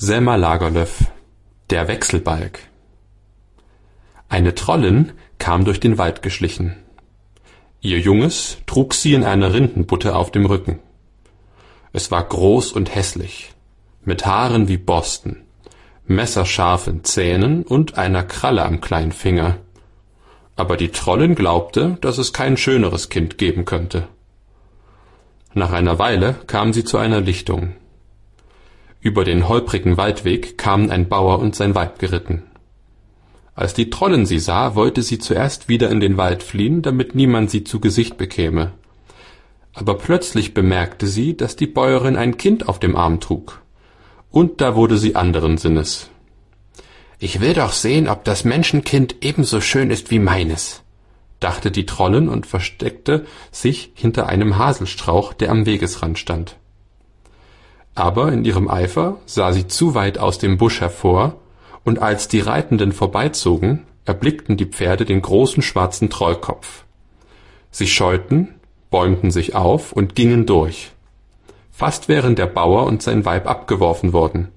Selma Lagerlöf Der Wechselbalg Eine Trollin kam durch den Wald geschlichen. Ihr Junges trug sie in einer Rindenbutte auf dem Rücken. Es war groß und hässlich, mit Haaren wie Borsten, messerscharfen Zähnen und einer Kralle am kleinen Finger. Aber die Trollin glaubte, dass es kein schöneres Kind geben könnte. Nach einer Weile kam sie zu einer Lichtung. Über den holprigen Waldweg kamen ein Bauer und sein Weib geritten. Als die Trollin sie sah, wollte sie zuerst wieder in den Wald fliehen, damit niemand sie zu Gesicht bekäme. Aber plötzlich bemerkte sie, dass die Bäuerin ein Kind auf dem Arm trug. Und da wurde sie anderen Sinnes. Ich will doch sehen, ob das Menschenkind ebenso schön ist wie meines, dachte die Trollin und versteckte sich hinter einem Haselstrauch, der am Wegesrand stand aber in ihrem Eifer sah sie zu weit aus dem Busch hervor, und als die Reitenden vorbeizogen, erblickten die Pferde den großen schwarzen Trollkopf. Sie scheuten, bäumten sich auf und gingen durch. Fast wären der Bauer und sein Weib abgeworfen worden.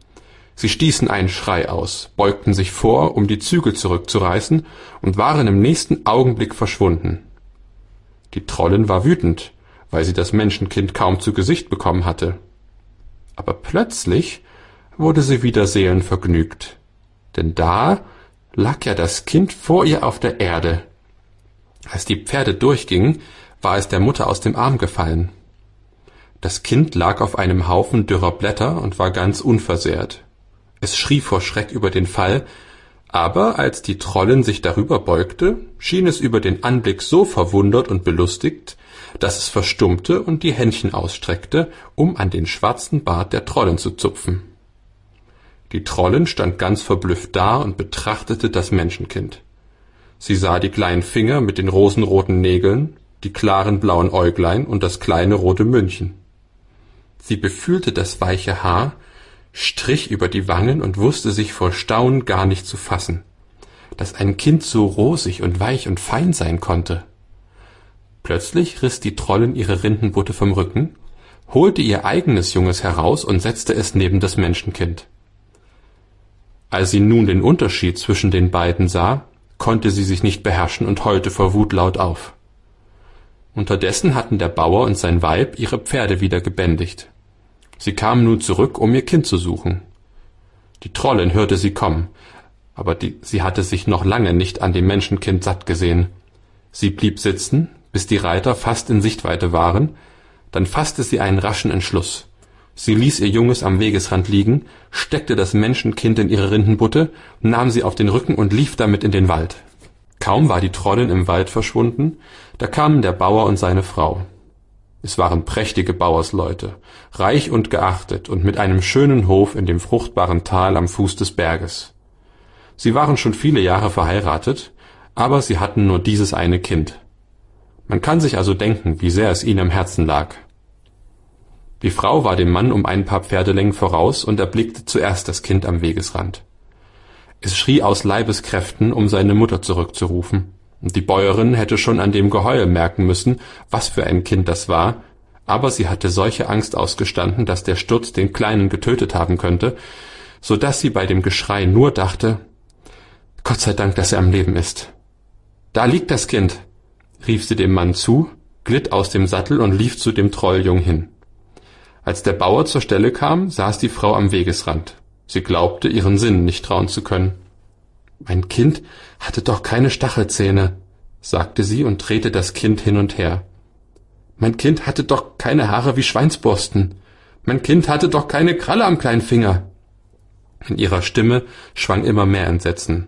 Sie stießen einen Schrei aus, beugten sich vor, um die Zügel zurückzureißen, und waren im nächsten Augenblick verschwunden. Die Trollin war wütend, weil sie das Menschenkind kaum zu Gesicht bekommen hatte aber plötzlich wurde sie wieder seelenvergnügt, denn da lag ja das Kind vor ihr auf der Erde. Als die Pferde durchgingen, war es der Mutter aus dem Arm gefallen. Das Kind lag auf einem Haufen dürrer Blätter und war ganz unversehrt. Es schrie vor Schreck über den Fall, aber als die Trollin sich darüber beugte, schien es über den Anblick so verwundert und belustigt, dass es verstummte und die Händchen ausstreckte, um an den schwarzen Bart der Trollin zu zupfen. Die Trollin stand ganz verblüfft da und betrachtete das Menschenkind. Sie sah die kleinen Finger mit den rosenroten Nägeln, die klaren blauen Äuglein und das kleine rote Mündchen. Sie befühlte das weiche Haar, strich über die Wangen und wusste sich vor Staunen gar nicht zu fassen, dass ein Kind so rosig und weich und fein sein konnte. Plötzlich riß die Trollin ihre Rindenbutte vom Rücken, holte ihr eigenes Junges heraus und setzte es neben das Menschenkind. Als sie nun den Unterschied zwischen den beiden sah, konnte sie sich nicht beherrschen und heulte vor Wut laut auf. Unterdessen hatten der Bauer und sein Weib ihre Pferde wieder gebändigt. Sie kamen nun zurück, um ihr Kind zu suchen. Die Trollin hörte sie kommen, aber sie hatte sich noch lange nicht an dem Menschenkind satt gesehen. Sie blieb sitzen, bis die Reiter fast in Sichtweite waren, dann fasste sie einen raschen Entschluss. Sie ließ ihr Junges am Wegesrand liegen, steckte das Menschenkind in ihre Rindenbutte, nahm sie auf den Rücken und lief damit in den Wald. Kaum war die Trollin im Wald verschwunden, da kamen der Bauer und seine Frau. Es waren prächtige Bauersleute, reich und geachtet und mit einem schönen Hof in dem fruchtbaren Tal am Fuß des Berges. Sie waren schon viele Jahre verheiratet, aber sie hatten nur dieses eine Kind. Man kann sich also denken, wie sehr es ihnen am Herzen lag. Die Frau war dem Mann um ein paar Pferdelängen voraus und erblickte zuerst das Kind am Wegesrand. Es schrie aus Leibeskräften, um seine Mutter zurückzurufen, die Bäuerin hätte schon an dem Geheul merken müssen, was für ein Kind das war, aber sie hatte solche Angst ausgestanden, dass der Sturz den Kleinen getötet haben könnte, so dass sie bei dem Geschrei nur dachte, Gott sei Dank, dass er am Leben ist. Da liegt das Kind, rief sie dem Mann zu, glitt aus dem Sattel und lief zu dem Trolljung hin. Als der Bauer zur Stelle kam, saß die Frau am Wegesrand. Sie glaubte, ihren Sinnen nicht trauen zu können. Mein Kind hatte doch keine Stachelzähne, sagte sie und drehte das Kind hin und her. Mein Kind hatte doch keine Haare wie Schweinsborsten. Mein Kind hatte doch keine Kralle am kleinen Finger. In ihrer Stimme schwang immer mehr Entsetzen.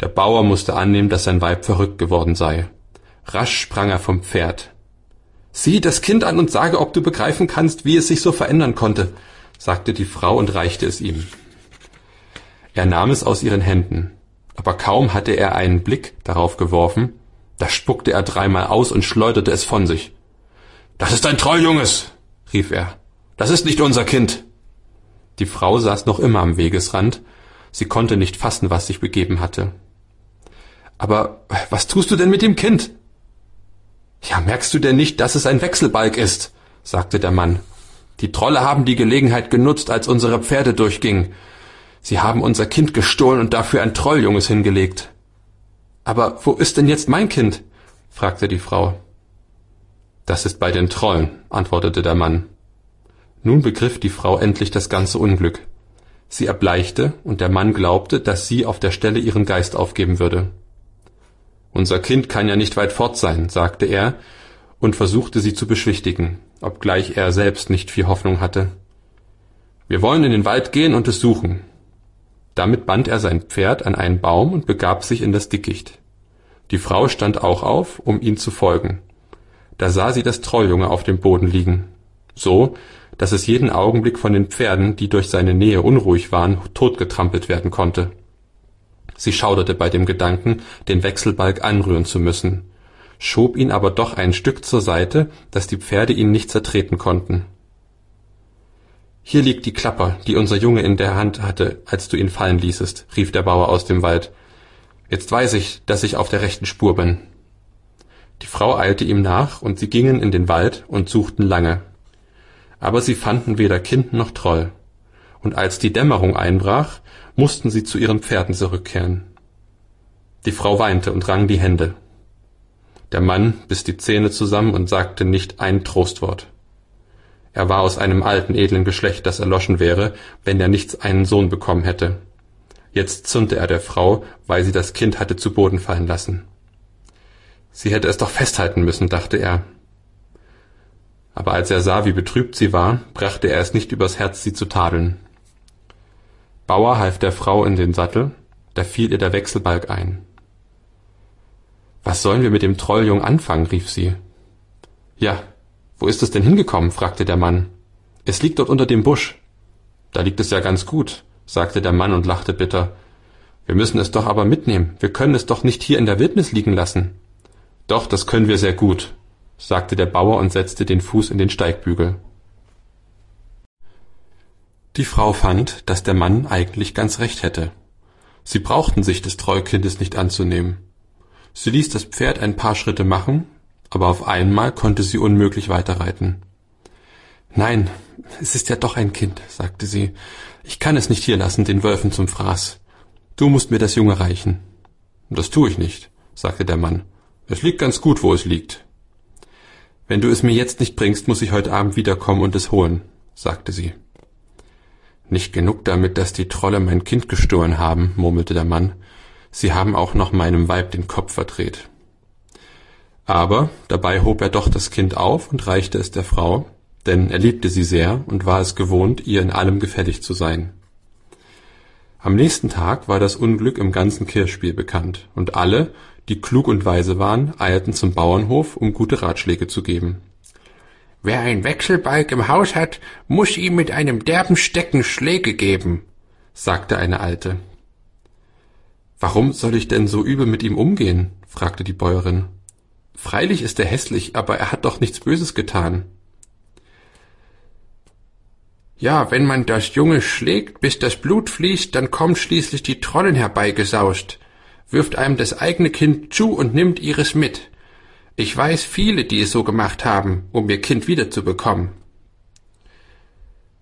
Der Bauer musste annehmen, dass sein Weib verrückt geworden sei. Rasch sprang er vom Pferd. Sieh das Kind an und sage, ob du begreifen kannst, wie es sich so verändern konnte, sagte die Frau und reichte es ihm. Er nahm es aus ihren Händen, aber kaum hatte er einen Blick darauf geworfen, da spuckte er dreimal aus und schleuderte es von sich. Das ist ein Trolljunges, rief er. Das ist nicht unser Kind. Die Frau saß noch immer am Wegesrand, sie konnte nicht fassen, was sich begeben hatte. Aber was tust du denn mit dem Kind? Ja, merkst du denn nicht, dass es ein Wechselbalg ist? sagte der Mann. Die Trolle haben die Gelegenheit genutzt, als unsere Pferde durchgingen. Sie haben unser Kind gestohlen und dafür ein Trolljunges hingelegt. Aber wo ist denn jetzt mein Kind? fragte die Frau. Das ist bei den Trollen, antwortete der Mann. Nun begriff die Frau endlich das ganze Unglück. Sie erbleichte, und der Mann glaubte, dass sie auf der Stelle ihren Geist aufgeben würde. Unser Kind kann ja nicht weit fort sein, sagte er und versuchte sie zu beschwichtigen, obgleich er selbst nicht viel Hoffnung hatte. Wir wollen in den Wald gehen und es suchen. Damit band er sein Pferd an einen Baum und begab sich in das Dickicht. Die Frau stand auch auf, um ihm zu folgen. Da sah sie das Trolljunge auf dem Boden liegen, so, dass es jeden Augenblick von den Pferden, die durch seine Nähe unruhig waren, totgetrampelt werden konnte. Sie schauderte bei dem Gedanken, den Wechselbalg anrühren zu müssen, schob ihn aber doch ein Stück zur Seite, dass die Pferde ihn nicht zertreten konnten. Hier liegt die Klapper, die unser Junge in der Hand hatte, als du ihn fallen ließest, rief der Bauer aus dem Wald. Jetzt weiß ich, dass ich auf der rechten Spur bin. Die Frau eilte ihm nach, und sie gingen in den Wald und suchten lange. Aber sie fanden weder Kind noch Troll. Und als die Dämmerung einbrach, mussten sie zu ihren Pferden zurückkehren. Die Frau weinte und rang die Hände. Der Mann biss die Zähne zusammen und sagte nicht ein Trostwort. Er war aus einem alten, edlen Geschlecht, das erloschen wäre, wenn er nicht einen Sohn bekommen hätte. Jetzt zürnte er der Frau, weil sie das Kind hatte zu Boden fallen lassen. Sie hätte es doch festhalten müssen, dachte er. Aber als er sah, wie betrübt sie war, brachte er es nicht übers Herz, sie zu tadeln. Bauer half der Frau in den Sattel, da fiel ihr der Wechselbalg ein. Was sollen wir mit dem Trolljung anfangen? rief sie. Ja, wo ist es denn hingekommen? fragte der Mann. Es liegt dort unter dem Busch. Da liegt es ja ganz gut, sagte der Mann und lachte bitter. Wir müssen es doch aber mitnehmen. Wir können es doch nicht hier in der Wildnis liegen lassen. Doch, das können wir sehr gut, sagte der Bauer und setzte den Fuß in den Steigbügel. Die Frau fand, dass der Mann eigentlich ganz recht hätte. Sie brauchten sich des Treukindes nicht anzunehmen. Sie ließ das Pferd ein paar Schritte machen, aber auf einmal konnte sie unmöglich weiterreiten. Nein, es ist ja doch ein Kind, sagte sie. Ich kann es nicht hier lassen, den Wölfen zum Fraß. Du musst mir das Junge reichen. Das tue ich nicht, sagte der Mann. Es liegt ganz gut, wo es liegt. Wenn du es mir jetzt nicht bringst, muss ich heute Abend wiederkommen und es holen, sagte sie. Nicht genug damit, dass die Trolle mein Kind gestohlen haben, murmelte der Mann. Sie haben auch noch meinem Weib den Kopf verdreht. Aber dabei hob er doch das Kind auf und reichte es der Frau, denn er liebte sie sehr und war es gewohnt, ihr in allem gefällig zu sein. Am nächsten Tag war das Unglück im ganzen Kirchspiel bekannt, und alle, die klug und weise waren, eilten zum Bauernhof, um gute Ratschläge zu geben. Wer ein Wechselbalg im Haus hat, muss ihm mit einem derben Stecken Schläge geben, sagte eine Alte. Warum soll ich denn so übel mit ihm umgehen? fragte die Bäuerin. Freilich ist er hässlich, aber er hat doch nichts Böses getan. Ja, wenn man das Junge schlägt, bis das Blut fließt, dann kommen schließlich die Trollen herbeigesaust, wirft einem das eigene Kind zu und nimmt ihres mit. Ich weiß viele, die es so gemacht haben, um ihr Kind wiederzubekommen.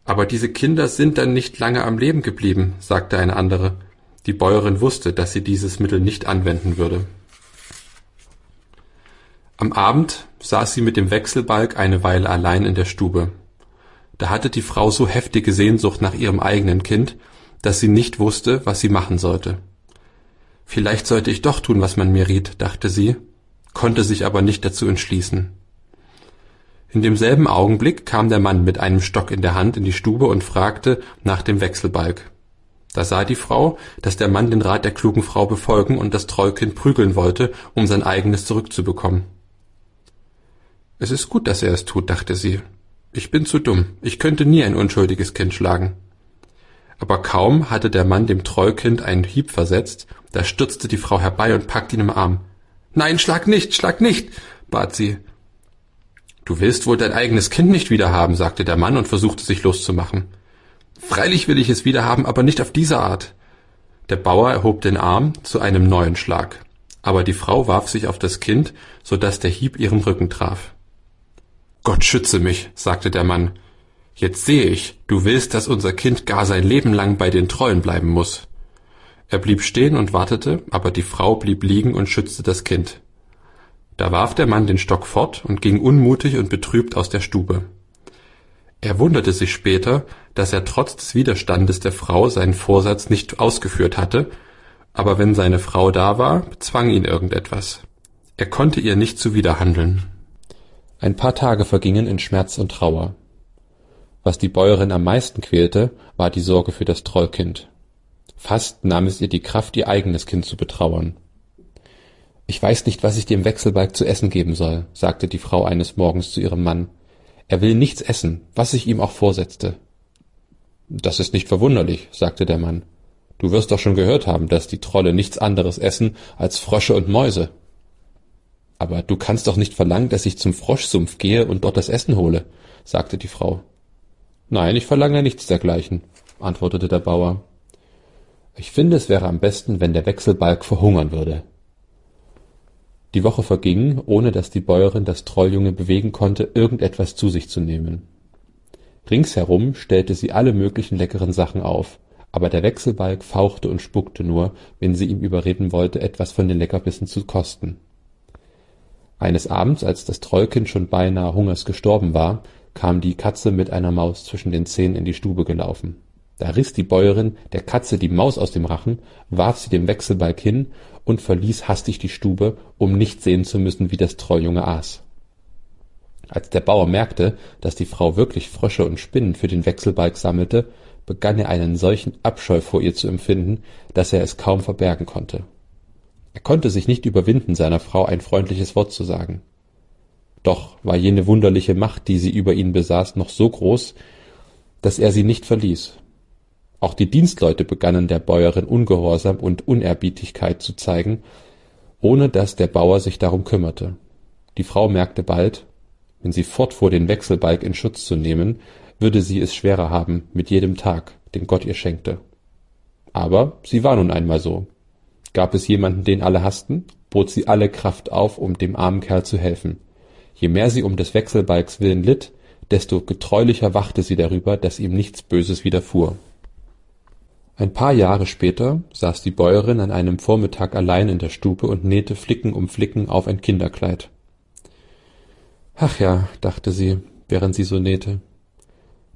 Aber diese Kinder sind dann nicht lange am Leben geblieben, sagte eine andere. Die Bäuerin wusste, dass sie dieses Mittel nicht anwenden würde. Am Abend saß sie mit dem Wechselbalg eine Weile allein in der Stube. Da hatte die Frau so heftige Sehnsucht nach ihrem eigenen Kind, dass sie nicht wusste, was sie machen sollte. Vielleicht sollte ich doch tun, was man mir riet, dachte sie konnte sich aber nicht dazu entschließen. In demselben Augenblick kam der Mann mit einem Stock in der Hand in die Stube und fragte nach dem Wechselbalg. Da sah die Frau, dass der Mann den Rat der klugen Frau befolgen und das Trollkind prügeln wollte, um sein eigenes zurückzubekommen. Es ist gut, dass er es tut, dachte sie. Ich bin zu dumm. Ich könnte nie ein unschuldiges Kind schlagen. Aber kaum hatte der Mann dem Trollkind einen Hieb versetzt, da stürzte die Frau herbei und packte ihn im Arm. Nein, schlag nicht, schlag nicht, bat sie. Du willst wohl dein eigenes Kind nicht wiederhaben, sagte der Mann und versuchte sich loszumachen. Freilich will ich es wiederhaben, aber nicht auf diese Art. Der Bauer erhob den Arm zu einem neuen Schlag, aber die Frau warf sich auf das Kind, so dass der Hieb ihren Rücken traf. Gott schütze mich, sagte der Mann. Jetzt sehe ich, du willst, dass unser Kind gar sein Leben lang bei den Trollen bleiben muss. Er blieb stehen und wartete, aber die Frau blieb liegen und schützte das Kind. Da warf der Mann den Stock fort und ging unmutig und betrübt aus der Stube. Er wunderte sich später, dass er trotz des Widerstandes der Frau seinen Vorsatz nicht ausgeführt hatte, aber wenn seine Frau da war, bezwang ihn irgendetwas. Er konnte ihr nicht zuwiderhandeln. Ein paar Tage vergingen in Schmerz und Trauer. Was die Bäuerin am meisten quälte, war die Sorge für das Trollkind. Fast nahm es ihr die Kraft, ihr eigenes Kind zu betrauern. Ich weiß nicht, was ich dem Wechselbalg zu essen geben soll, sagte die Frau eines Morgens zu ihrem Mann. Er will nichts essen, was ich ihm auch vorsetzte. Das ist nicht verwunderlich, sagte der Mann. Du wirst doch schon gehört haben, dass die Trolle nichts anderes essen als Frösche und Mäuse. Aber du kannst doch nicht verlangen, dass ich zum Froschsumpf gehe und dort das Essen hole, sagte die Frau. Nein, ich verlange nichts dergleichen, antwortete der Bauer. Ich finde, es wäre am besten, wenn der Wechselbalg verhungern würde. Die Woche verging, ohne dass die Bäuerin das Trolljunge bewegen konnte, irgendetwas zu sich zu nehmen. Ringsherum stellte sie alle möglichen leckeren Sachen auf, aber der Wechselbalg fauchte und spuckte nur, wenn sie ihm überreden wollte, etwas von den Leckerbissen zu kosten. Eines Abends, als das Trollkind schon beinahe hungers gestorben war, kam die Katze mit einer Maus zwischen den Zähnen in die Stube gelaufen. Da riss die Bäuerin der Katze die Maus aus dem Rachen, warf sie dem Wechselbalg hin und verließ hastig die Stube, um nicht sehen zu müssen, wie das Trolljunge aß. Als der Bauer merkte, dass die Frau wirklich Frösche und Spinnen für den Wechselbalg sammelte, begann er einen solchen Abscheu vor ihr zu empfinden, dass er es kaum verbergen konnte. Er konnte sich nicht überwinden, seiner Frau ein freundliches Wort zu sagen. Doch war jene wunderliche Macht, die sie über ihn besaß, noch so groß, dass er sie nicht verließ. Auch die Dienstleute begannen der Bäuerin Ungehorsam und Unerbietigkeit zu zeigen, ohne dass der Bauer sich darum kümmerte. Die Frau merkte bald, wenn sie fortfuhr, den Wechselbalg in Schutz zu nehmen, würde sie es schwerer haben mit jedem Tag, den Gott ihr schenkte. Aber sie war nun einmal so. Gab es jemanden, den alle hassten, bot sie alle Kraft auf, um dem armen Kerl zu helfen. Je mehr sie um des Wechselbalgs willen litt, desto getreulicher wachte sie darüber, dass ihm nichts Böses widerfuhr. Ein paar Jahre später saß die Bäuerin an einem Vormittag allein in der Stube und nähte Flicken um Flicken auf ein Kinderkleid. Ach ja, dachte sie, während sie so nähte.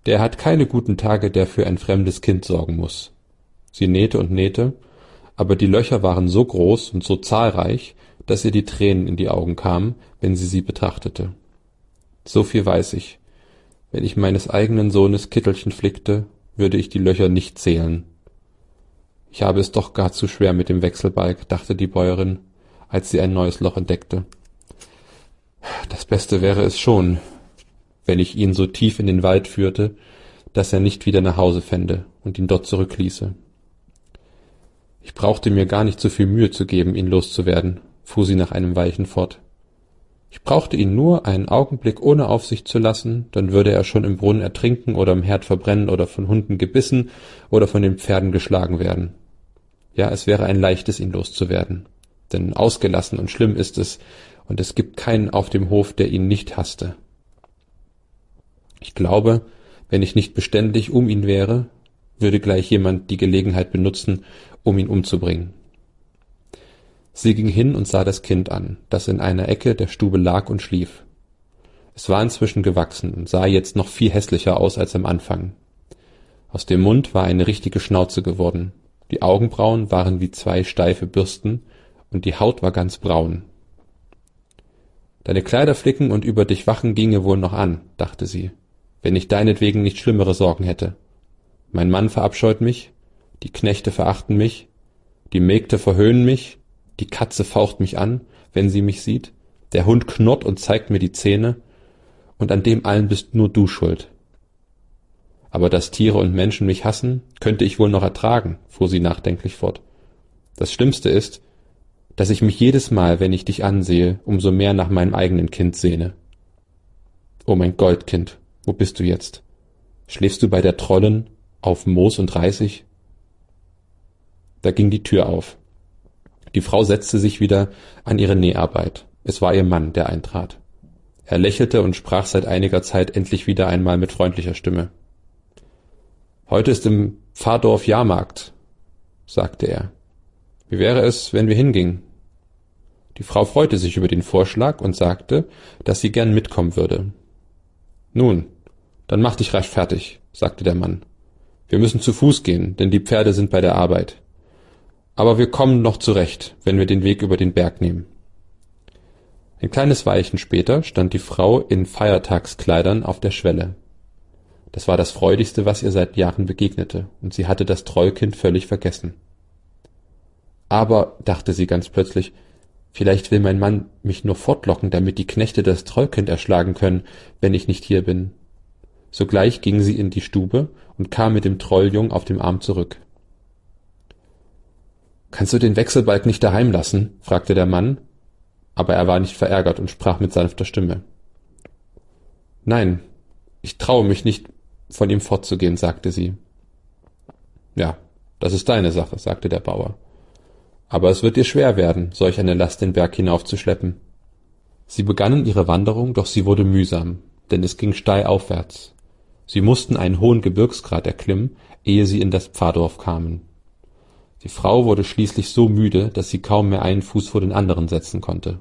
Der hat keine guten Tage, der für ein fremdes Kind sorgen muss. Sie nähte und nähte, aber die Löcher waren so groß und so zahlreich, dass ihr die Tränen in die Augen kamen, wenn sie sie betrachtete. So viel weiß ich. Wenn ich meines eigenen Sohnes Kittelchen flickte, würde ich die Löcher nicht zählen. Ich habe es doch gar zu schwer mit dem Wechselbalg, dachte die Bäuerin, als sie ein neues Loch entdeckte. Das Beste wäre es schon, wenn ich ihn so tief in den Wald führte, dass er nicht wieder nach Hause fände und ihn dort zurückließe. Brauchte mir gar nicht so viel Mühe zu geben, ihn loszuwerden, fuhr sie nach einem Weichen fort. Ich brauchte ihn nur einen Augenblick ohne Aufsicht zu lassen, dann würde er schon im Brunnen ertrinken oder im Herd verbrennen oder von Hunden gebissen oder von den Pferden geschlagen werden. Ja, es wäre ein leichtes, ihn loszuwerden. Denn ausgelassen und schlimm ist es, und es gibt keinen auf dem Hof, der ihn nicht hasste. Ich glaube, wenn ich nicht beständig um ihn wäre, würde gleich jemand die Gelegenheit benutzen, um ihn umzubringen. Sie ging hin und sah das Kind an, das in einer Ecke der Stube lag und schlief. Es war inzwischen gewachsen und sah jetzt noch viel hässlicher aus als am Anfang. Aus dem Mund war eine richtige Schnauze geworden, die Augenbrauen waren wie zwei steife Bürsten, und die Haut war ganz braun. Deine Kleider flicken und über dich wachen ginge wohl noch an, dachte sie, wenn ich deinetwegen nicht schlimmere Sorgen hätte. Mein Mann verabscheut mich, die Knechte verachten mich, die Mägde verhöhnen mich, die Katze faucht mich an, wenn sie mich sieht, der Hund knurrt und zeigt mir die Zähne, und an dem allen bist nur du schuld. Aber dass Tiere und Menschen mich hassen, könnte ich wohl noch ertragen, fuhr sie nachdenklich fort. Das Schlimmste ist, dass ich mich jedes Mal, wenn ich dich ansehe, umso mehr nach meinem eigenen Kind sehne. O mein Goldkind, wo bist du jetzt? Schläfst du bei der Trollen auf Moos und Reisig? Da ging die Tür auf. Die Frau setzte sich wieder an ihre Näharbeit. Es war ihr Mann, der eintrat. Er lächelte und sprach seit einiger Zeit endlich wieder einmal mit freundlicher Stimme. Heute ist im Pfarrdorf Jahrmarkt, sagte er. Wie wäre es, wenn wir hingingen? Die Frau freute sich über den Vorschlag und sagte, dass sie gern mitkommen würde. Nun, dann mach dich rasch fertig, sagte der Mann. Wir müssen zu Fuß gehen, denn die Pferde sind bei der Arbeit. Aber wir kommen noch zurecht, wenn wir den Weg über den Berg nehmen. Ein kleines Weilchen später stand die Frau in Feiertagskleidern auf der Schwelle. Das war das Freudigste, was ihr seit Jahren begegnete, und sie hatte das Trollkind völlig vergessen. Aber, dachte sie ganz plötzlich, vielleicht will mein Mann mich nur fortlocken, damit die Knechte das Trollkind erschlagen können, wenn ich nicht hier bin. Sogleich ging sie in die Stube und kam mit dem Trolljung auf dem Arm zurück. Kannst du den Wechselbalg nicht daheim lassen? fragte der Mann, aber er war nicht verärgert und sprach mit sanfter Stimme. Nein, ich traue mich nicht, von ihm fortzugehen, sagte sie. Ja, das ist deine Sache, sagte der Bauer. Aber es wird dir schwer werden, solch eine Last den Berg hinaufzuschleppen. Sie begannen ihre Wanderung, doch sie wurde mühsam, denn es ging steil aufwärts. Sie mussten einen hohen Gebirgsgrat erklimmen, ehe sie in das Pfarrdorf kamen. Die Frau wurde schließlich so müde, dass sie kaum mehr einen Fuß vor den anderen setzen konnte.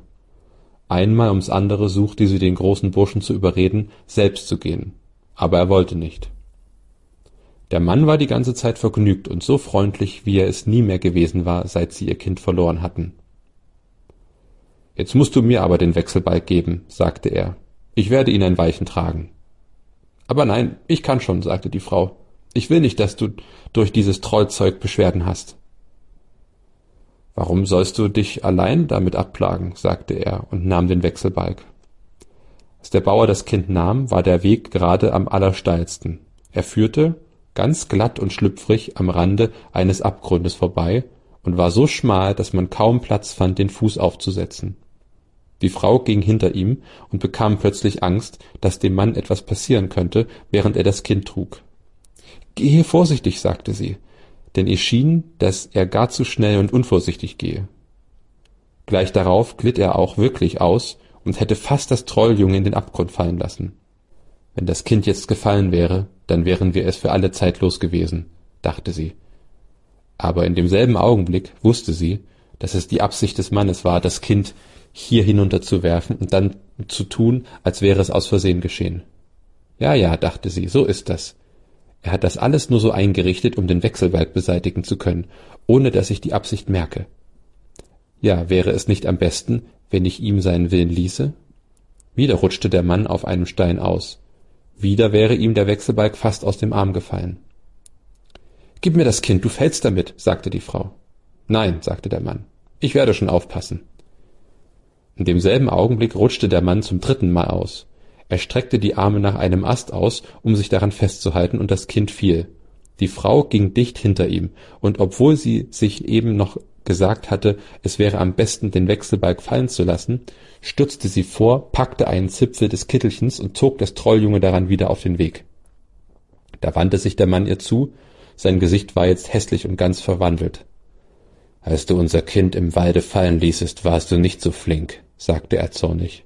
Einmal ums andere suchte sie den großen Burschen zu überreden, selbst zu gehen, aber er wollte nicht. Der Mann war die ganze Zeit vergnügt und so freundlich, wie er es nie mehr gewesen war, seit sie ihr Kind verloren hatten. Jetzt musst du mir aber den Wechselbalg geben, sagte er. Ich werde ihn ein Weichen tragen. Aber nein, ich kann schon, sagte die Frau. Ich will nicht, dass du durch dieses Trollzeug Beschwerden hast. Warum sollst du dich allein damit abplagen? sagte er und nahm den Wechselbalg. Als der Bauer das Kind nahm, war der Weg gerade am allersteilsten. Er führte, ganz glatt und schlüpfrig, am Rande eines Abgrundes vorbei und war so schmal, dass man kaum Platz fand, den Fuß aufzusetzen. Die Frau ging hinter ihm und bekam plötzlich Angst, dass dem Mann etwas passieren könnte, während er das Kind trug. Gehe vorsichtig, sagte sie, denn ihr schien, dass er gar zu schnell und unvorsichtig gehe. Gleich darauf glitt er auch wirklich aus und hätte fast das Trolljunge in den Abgrund fallen lassen. Wenn das Kind jetzt gefallen wäre, dann wären wir es für alle Zeit los gewesen, dachte sie. Aber in demselben Augenblick wusste sie, dass es die Absicht des Mannes war, das Kind hier hinunterzuwerfen und dann zu tun, als wäre es aus Versehen geschehen. Ja, ja, dachte sie, so ist das. Er hat das alles nur so eingerichtet, um den Wechselbalg beseitigen zu können, ohne dass ich die Absicht merke. Ja, wäre es nicht am besten, wenn ich ihm seinen Willen ließe? Wieder rutschte der Mann auf einem Stein aus. Wieder wäre ihm der Wechselbalg fast aus dem Arm gefallen. Gib mir das Kind, du fällst damit, sagte die Frau. Nein, sagte der Mann, ich werde schon aufpassen. In demselben Augenblick rutschte der Mann zum dritten Mal aus. Er streckte die Arme nach einem Ast aus, um sich daran festzuhalten, und das Kind fiel. Die Frau ging dicht hinter ihm, und obwohl sie sich eben noch gesagt hatte, es wäre am besten, den Wechselbalg fallen zu lassen, stürzte sie vor, packte einen Zipfel des Kittelchens und zog das Trolljunge daran wieder auf den Weg. Da wandte sich der Mann ihr zu, sein Gesicht war jetzt hässlich und ganz verwandelt. Als du unser Kind im Walde fallen ließest, warst du nicht so flink, sagte er zornig.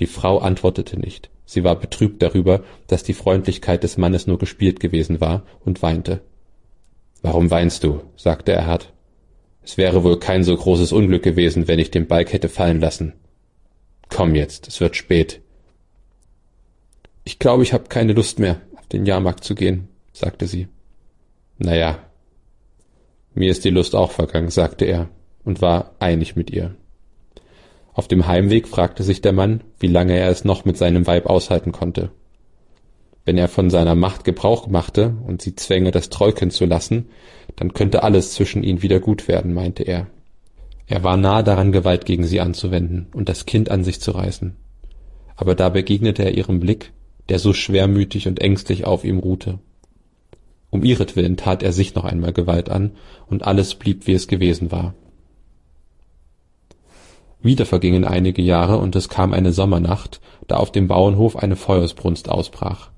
Die Frau antwortete nicht. Sie war betrübt darüber, dass die Freundlichkeit des Mannes nur gespielt gewesen war, und weinte. Warum weinst du? sagte er hart. Es wäre wohl kein so großes Unglück gewesen, wenn ich den Balg hätte fallen lassen. Komm jetzt, es wird spät. Ich glaube, ich habe keine Lust mehr, auf den Jahrmarkt zu gehen, sagte sie. Na ja. Mir ist die Lust auch vergangen, sagte er und war einig mit ihr. Auf dem Heimweg fragte sich der Mann, wie lange er es noch mit seinem Weib aushalten konnte. Wenn er von seiner Macht Gebrauch machte und sie zwänge, das Trollkind zu lassen, dann könnte alles zwischen ihnen wieder gut werden, meinte er. Er war nahe daran, Gewalt gegen sie anzuwenden und das Kind an sich zu reißen. Aber da begegnete er ihrem Blick, der so schwermütig und ängstlich auf ihm ruhte. Um ihretwillen tat er sich noch einmal Gewalt an, und alles blieb, wie es gewesen war. Wieder vergingen einige Jahre und es kam eine Sommernacht, da auf dem Bauernhof eine Feuersbrunst ausbrach.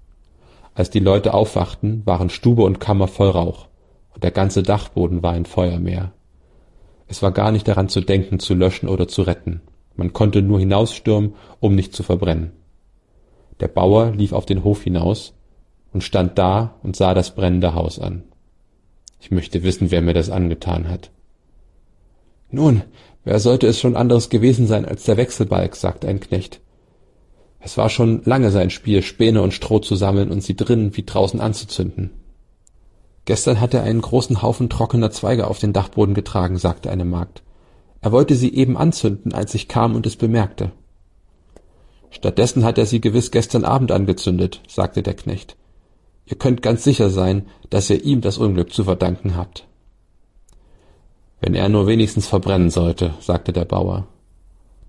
Als die Leute aufwachten, waren Stube und Kammer voll Rauch, und der ganze Dachboden war ein Feuermeer. Es war gar nicht daran zu denken, zu löschen oder zu retten. Man konnte nur hinausstürmen, um nicht zu verbrennen Der Bauer lief auf den Hof hinaus und stand da und sah das brennende Haus an. Ich möchte wissen, wer mir das angetan hat. Nun, wer sollte es schon anderes gewesen sein als der Wechselbalg, sagte ein Knecht. Es war schon lange sein Spiel, Späne und Stroh zu sammeln und sie drinnen wie draußen anzuzünden. Gestern hat er einen großen Haufen trockener Zweige auf den Dachboden getragen, sagte eine Magd. Er wollte sie eben anzünden, als ich kam und es bemerkte. Stattdessen hat er sie gewiss gestern Abend angezündet, sagte der Knecht. Ihr könnt ganz sicher sein, dass ihr ihm das Unglück zu verdanken habt. Wenn er nur wenigstens verbrennen sollte, sagte der Bauer.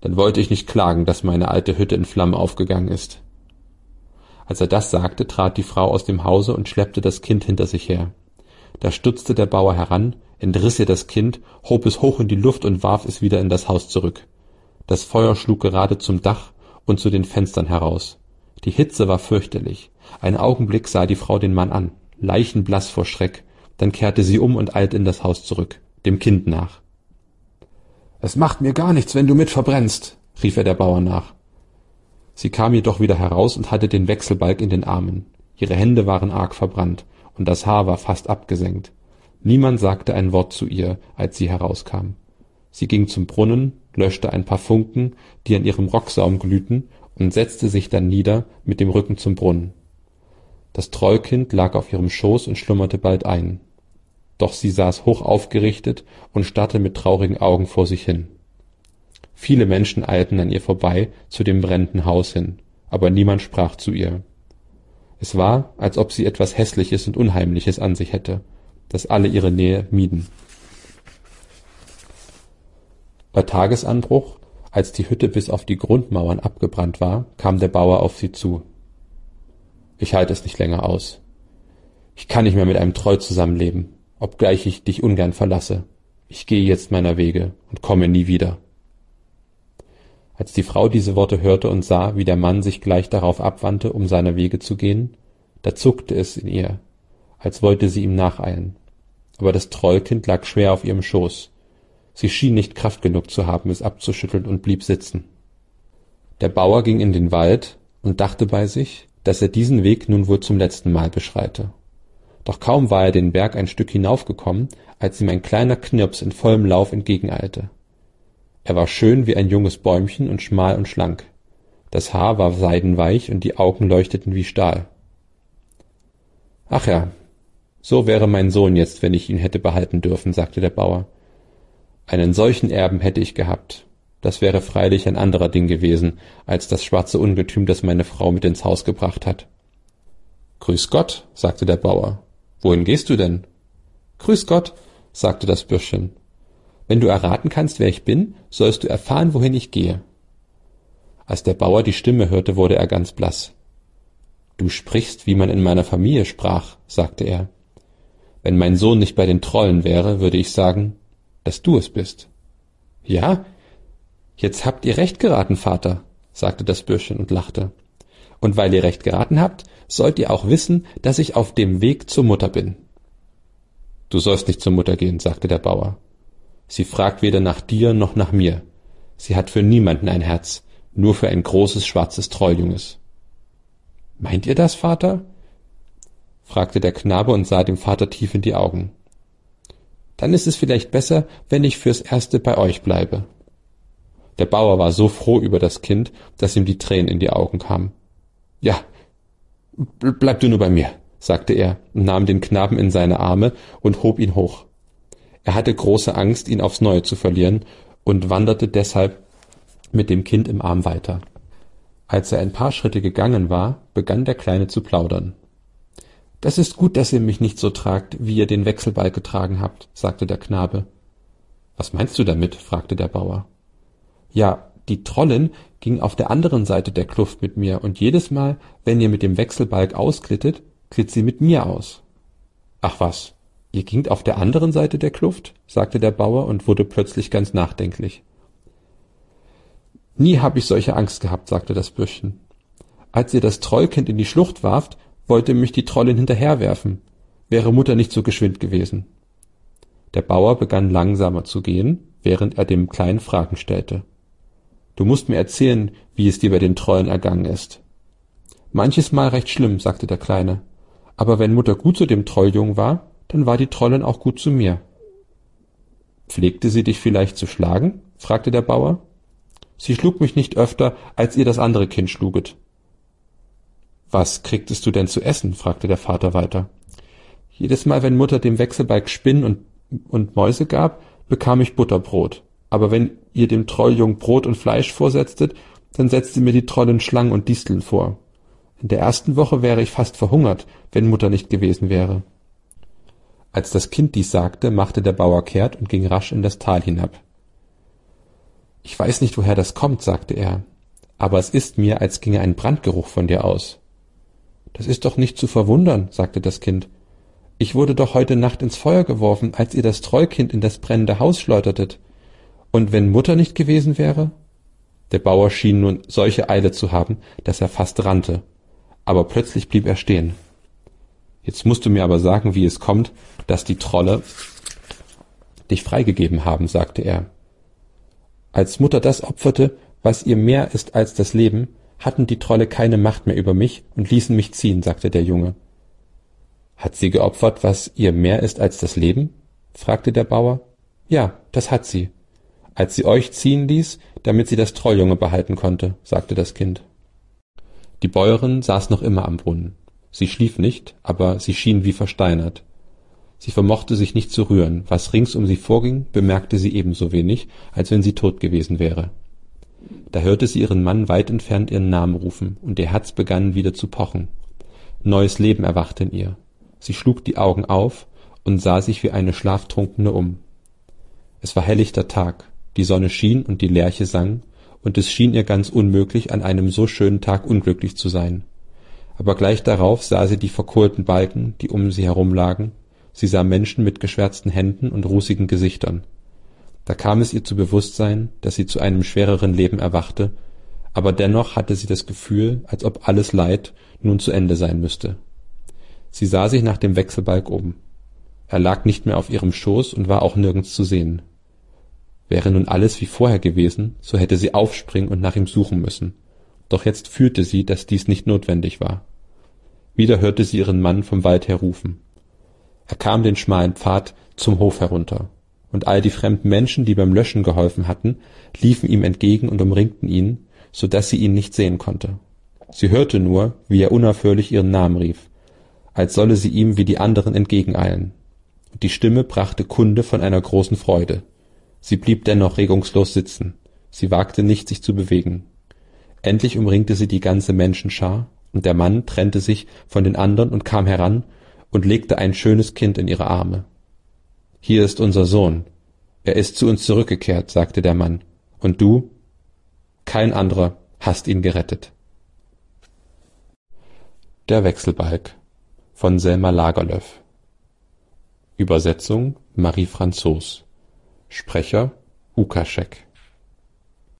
Dann wollte ich nicht klagen, dass meine alte Hütte in Flammen aufgegangen ist. Als er das sagte, trat die Frau aus dem Hause und schleppte das Kind hinter sich her. Da stutzte der Bauer heran, entriss ihr das Kind, hob es hoch in die Luft und warf es wieder in das Haus zurück. Das Feuer schlug gerade zum Dach und zu den Fenstern heraus. Die Hitze war fürchterlich. Einen Augenblick sah die Frau den Mann an, leichenblaß vor Schreck, dann kehrte sie um und eilte in das Haus zurück, dem Kind nach. Es macht mir gar nichts, wenn du mit verbrennst, rief er der Bauer nach. Sie kam jedoch wieder heraus und hatte den Wechselbalg in den Armen. Ihre Hände waren arg verbrannt, und das Haar war fast abgesenkt. Niemand sagte ein Wort zu ihr, als sie herauskam. Sie ging zum Brunnen, löschte ein paar Funken, die an ihrem Rocksaum glühten, und setzte sich dann nieder mit dem Rücken zum Brunnen. Das Trollkind lag auf ihrem Schoß und schlummerte bald ein. Doch sie saß hoch aufgerichtet und starrte mit traurigen Augen vor sich hin. Viele Menschen eilten an ihr vorbei zu dem brennenden Haus hin, aber niemand sprach zu ihr. Es war, als ob sie etwas Hässliches und Unheimliches an sich hätte, das alle ihre Nähe mieden. Bei Tagesanbruch, als die Hütte bis auf die Grundmauern abgebrannt war, kam der Bauer auf sie zu. Ich halte es nicht länger aus. Ich kann nicht mehr mit einem Treu zusammenleben, obgleich ich dich ungern verlasse. Ich gehe jetzt meiner Wege und komme nie wieder. Als die Frau diese Worte hörte und sah, wie der Mann sich gleich darauf abwandte, um seiner Wege zu gehen, da zuckte es in ihr, als wollte sie ihm nacheilen. Aber das Trollkind lag schwer auf ihrem Schoß. Sie schien nicht Kraft genug zu haben, es abzuschütteln und blieb sitzen. Der Bauer ging in den Wald und dachte bei sich, dass er diesen Weg nun wohl zum letzten Mal beschreite. Doch kaum war er den Berg ein Stück hinaufgekommen, als ihm ein kleiner Knirps in vollem Lauf entgegeneilte. Er war schön wie ein junges Bäumchen und schmal und schlank. Das Haar war seidenweich und die Augen leuchteten wie Stahl. Ach ja, so wäre mein Sohn jetzt, wenn ich ihn hätte behalten dürfen, sagte der Bauer. Einen solchen Erben hätte ich gehabt. Das wäre freilich ein anderer Ding gewesen, als das schwarze Ungetüm, das meine Frau mit ins Haus gebracht hat. Grüß Gott, sagte der Bauer. Wohin gehst du denn? Grüß Gott, sagte das Bürschchen. Wenn du erraten kannst, wer ich bin, sollst du erfahren, wohin ich gehe. Als der Bauer die Stimme hörte, wurde er ganz blass. Du sprichst, wie man in meiner Familie sprach, sagte er. Wenn mein Sohn nicht bei den Trollen wäre, würde ich sagen, dass du es bist. Ja, jetzt habt ihr recht geraten, Vater, sagte das Bürschchen und lachte. Und weil ihr recht geraten habt, sollt ihr auch wissen, dass ich auf dem Weg zur Mutter bin. Du sollst nicht zur Mutter gehen, sagte der Bauer. Sie fragt weder nach dir noch nach mir. Sie hat für niemanden ein Herz, nur für ein großes schwarzes Trolljunges. Meint ihr das, Vater? fragte der Knabe und sah dem Vater tief in die Augen. Dann ist es vielleicht besser, wenn ich fürs Erste bei euch bleibe. Der Bauer war so froh über das Kind, dass ihm die Tränen in die Augen kamen. Ja, bleib du nur bei mir, sagte er und nahm den Knaben in seine Arme und hob ihn hoch. Er hatte große Angst, ihn aufs Neue zu verlieren und wanderte deshalb mit dem Kind im Arm weiter. Als er ein paar Schritte gegangen war, begann der Kleine zu plaudern. Das ist gut, dass ihr mich nicht so tragt, wie ihr den Wechselbalg getragen habt, sagte der Knabe. Was meinst du damit? fragte der Bauer. Ja, die Trollin ging auf der anderen Seite der Kluft mit mir, und jedes Mal, wenn ihr mit dem Wechselbalg ausglittet, glitt sie mit mir aus. Ach was, Ihr gingt auf der anderen Seite der Kluft? sagte der Bauer und wurde plötzlich ganz nachdenklich. Nie hab ich solche Angst gehabt, sagte das Bürschchen. Als ihr das Trollkind in die Schlucht warft, wollte mich die Trollin hinterherwerfen. Wäre Mutter nicht so geschwind gewesen. Der Bauer begann langsamer zu gehen, während er dem Kleinen Fragen stellte. Du musst mir erzählen, wie es dir bei den Trollen ergangen ist. Manches Mal recht schlimm, sagte der Kleine. Aber wenn Mutter gut zu dem Trolljungen war, dann war die Trollin auch gut zu mir. Pflegte sie dich vielleicht zu schlagen? fragte der Bauer. Sie schlug mich nicht öfter, als ihr das andere Kind schluget. Was kriegtest du denn zu essen? fragte der Vater weiter. Jedes Mal, wenn Mutter dem Wechselbalg Spinnen und, und Mäuse gab, bekam ich Butterbrot. Aber wenn ihr dem Trolljung Brot und Fleisch vorsetztet, dann setzte mir die Trollin Schlangen und Disteln vor. In der ersten Woche wäre ich fast verhungert, wenn Mutter nicht gewesen wäre. Als das Kind dies sagte, machte der Bauer kehrt und ging rasch in das Tal hinab. Ich weiß nicht, woher das kommt, sagte er, aber es ist mir, als ginge ein Brandgeruch von dir aus. Das ist doch nicht zu verwundern, sagte das Kind. Ich wurde doch heute Nacht ins Feuer geworfen, als ihr das Trollkind in das brennende Haus schleudertet. Und wenn Mutter nicht gewesen wäre? Der Bauer schien nun solche Eile zu haben, dass er fast rannte. Aber plötzlich blieb er stehen. Jetzt musst du mir aber sagen, wie es kommt, dass die Trolle dich freigegeben haben, sagte er. Als Mutter das opferte, was ihr mehr ist als das Leben, hatten die Trolle keine Macht mehr über mich und ließen mich ziehen, sagte der Junge. Hat sie geopfert, was ihr mehr ist als das Leben? fragte der Bauer. Ja, das hat sie. Als sie euch ziehen ließ, damit sie das Trolljunge behalten konnte, sagte das Kind. Die Bäuerin saß noch immer am Brunnen. Sie schlief nicht, aber sie schien wie versteinert. Sie vermochte sich nicht zu rühren, was rings um sie vorging, bemerkte sie ebenso wenig, als wenn sie tot gewesen wäre. Da hörte sie ihren Mann weit entfernt ihren Namen rufen, und ihr Herz begann wieder zu pochen. Neues Leben erwachte in ihr. Sie schlug die Augen auf und sah sich wie eine Schlaftrunkene um. Es war helllichter Tag, die Sonne schien und die Lerche sang, und es schien ihr ganz unmöglich, an einem so schönen Tag unglücklich zu sein. Aber gleich darauf sah sie die verkohlten Balken, die um sie herum lagen, sie sah Menschen mit geschwärzten Händen und rußigen Gesichtern. Da kam es ihr zu Bewusstsein, dass sie zu einem schwereren Leben erwachte, aber dennoch hatte sie das Gefühl, als ob alles Leid nun zu Ende sein müsste. Sie sah sich nach dem Wechselbalg um. Er lag nicht mehr auf ihrem Schoß und war auch nirgends zu sehen. Wäre nun alles wie vorher gewesen, so hätte sie aufspringen und nach ihm suchen müssen. Doch jetzt fühlte sie, dass dies nicht notwendig war. Wieder hörte sie ihren Mann vom Wald her rufen. Er kam den schmalen Pfad zum Hof herunter und all die fremden Menschen, die beim Löschen geholfen hatten, liefen ihm entgegen und umringten ihn, so dass sie ihn nicht sehen konnte. Sie hörte nur, wie er unaufhörlich ihren Namen rief, als solle sie ihm wie die anderen entgegeneilen. Und die Stimme brachte Kunde von einer großen Freude. Sie blieb dennoch regungslos sitzen. Sie wagte nicht, sich zu bewegen. Endlich umringte sie die ganze Menschenschar, und der Mann trennte sich von den anderen und kam heran und legte ein schönes Kind in ihre Arme. Hier ist unser Sohn. Er ist zu uns zurückgekehrt, sagte der Mann. Und du? Kein anderer hast ihn gerettet. Der Wechselbalg von Selma Lagerlöf Übersetzung Marie Franzos Sprecher Ukaschek